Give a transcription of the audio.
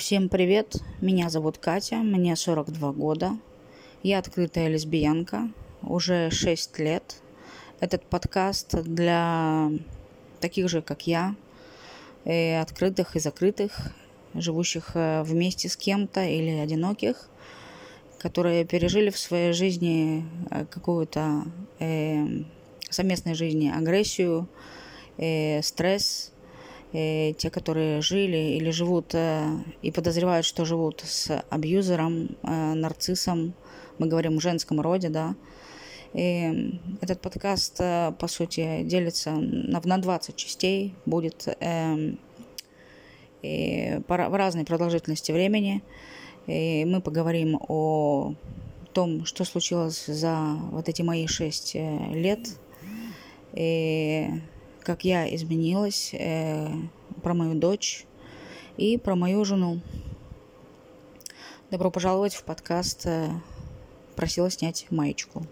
Всем привет, меня зовут Катя, мне 42 года. Я открытая лесбиянка, уже 6 лет. Этот подкаст для таких же, как я, и открытых и закрытых, живущих э, вместе с кем-то или одиноких, которые пережили в своей жизни э, какую-то э, совместной жизни агрессию, э, стресс, э, те, которые жили или живут э, и подозревают, что живут с абьюзером, э, нарциссом, мы говорим о женском роде, да. И этот подкаст, по сути, делится на, на 20 частей, будет э, и по, в разной продолжительности времени. И мы поговорим о том, что случилось за вот эти мои шесть лет, и как я изменилась, э, про мою дочь и про мою жену. Добро пожаловать в подкаст э, «Просила снять маечку».